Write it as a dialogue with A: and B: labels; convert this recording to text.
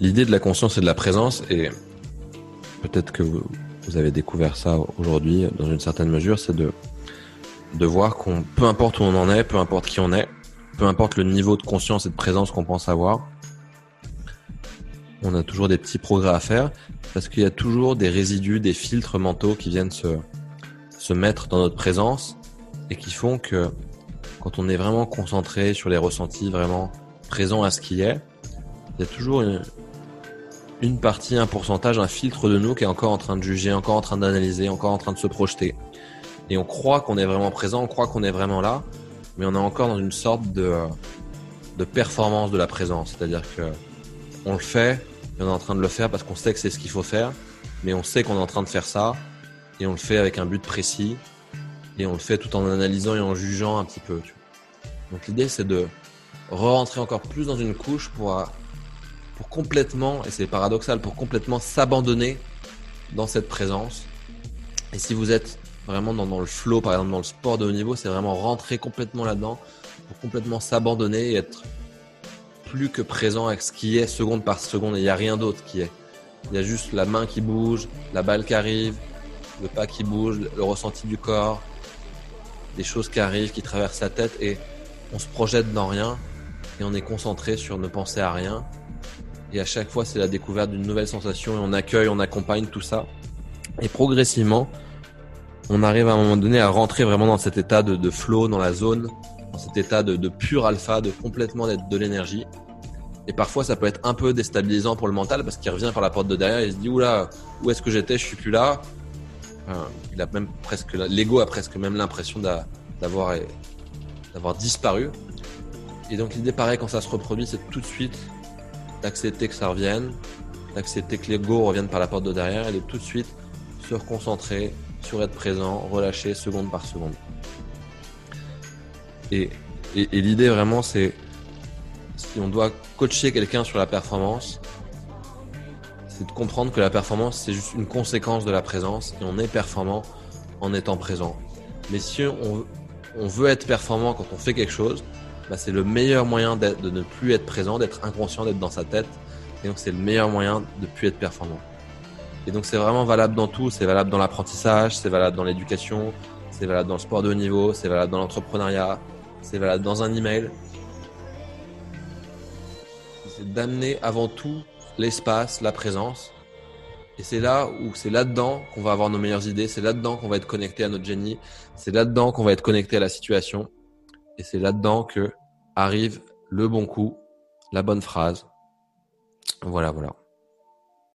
A: l'idée de la conscience et de la présence, et peut-être que vous, avez découvert ça aujourd'hui dans une certaine mesure, c'est de, de voir qu'on, peu importe où on en est, peu importe qui on est, peu importe le niveau de conscience et de présence qu'on pense avoir, on a toujours des petits progrès à faire parce qu'il y a toujours des résidus, des filtres mentaux qui viennent se, se mettre dans notre présence et qui font que quand on est vraiment concentré sur les ressentis, vraiment présent à ce qui est, il y a toujours une, une partie, un pourcentage, un filtre de nous qui est encore en train de juger, encore en train d'analyser, encore en train de se projeter. Et on croit qu'on est vraiment présent, on croit qu'on est vraiment là, mais on est encore dans une sorte de, de performance de la présence. C'est-à-dire que on le fait, et on est en train de le faire parce qu'on sait que c'est ce qu'il faut faire, mais on sait qu'on est en train de faire ça, et on le fait avec un but précis, et on le fait tout en analysant et en jugeant un petit peu. Donc l'idée c'est de re-rentrer encore plus dans une couche pour pour complètement, et c'est paradoxal, pour complètement s'abandonner dans cette présence. Et si vous êtes vraiment dans, le flow, par exemple dans le sport de haut niveau, c'est vraiment rentrer complètement là-dedans, pour complètement s'abandonner et être plus que présent avec ce qui est seconde par seconde. Et il n'y a rien d'autre qui est. Il y a juste la main qui bouge, la balle qui arrive, le pas qui bouge, le ressenti du corps, des choses qui arrivent, qui traversent sa tête et on se projette dans rien et on est concentré sur ne penser à rien et à chaque fois, c'est la découverte d'une nouvelle sensation et on accueille, on accompagne tout ça. Et progressivement, on arrive à un moment donné à rentrer vraiment dans cet état de, flow, dans la zone, dans cet état de, pur alpha, de complètement d'être de l'énergie. Et parfois, ça peut être un peu déstabilisant pour le mental parce qu'il revient par la porte de derrière et il se dit oula, où est-ce que j'étais? Je suis plus là. il a même presque l'ego a presque même l'impression d'avoir d'avoir disparu. Et donc l'idée pareil quand ça se reproduit, c'est tout de suite d'accepter que ça revienne, d'accepter que l'ego revienne par la porte de derrière et de tout de suite se reconcentrer sur être présent, relâcher seconde par seconde. Et, l'idée vraiment, c'est si on doit coacher quelqu'un sur la performance, c'est de comprendre que la performance, c'est juste une conséquence de la présence et on est performant en étant présent. Mais si on, on veut être performant quand on fait quelque chose, bah, c'est le meilleur moyen de ne plus être présent, d'être inconscient, d'être dans sa tête. Et donc c'est le meilleur moyen de plus être performant. Et donc c'est vraiment valable dans tout, c'est valable dans l'apprentissage, c'est valable dans l'éducation, c'est valable dans le sport de haut niveau, c'est valable dans l'entrepreneuriat, c'est valable dans un email. C'est d'amener avant tout l'espace, la présence. Et c'est là où c'est là-dedans qu'on va avoir nos meilleures idées, c'est là-dedans qu'on va être connecté à notre génie, c'est là-dedans qu'on va être connecté à la situation. Et c'est là-dedans que arrive le bon coup, la bonne phrase. Voilà, voilà.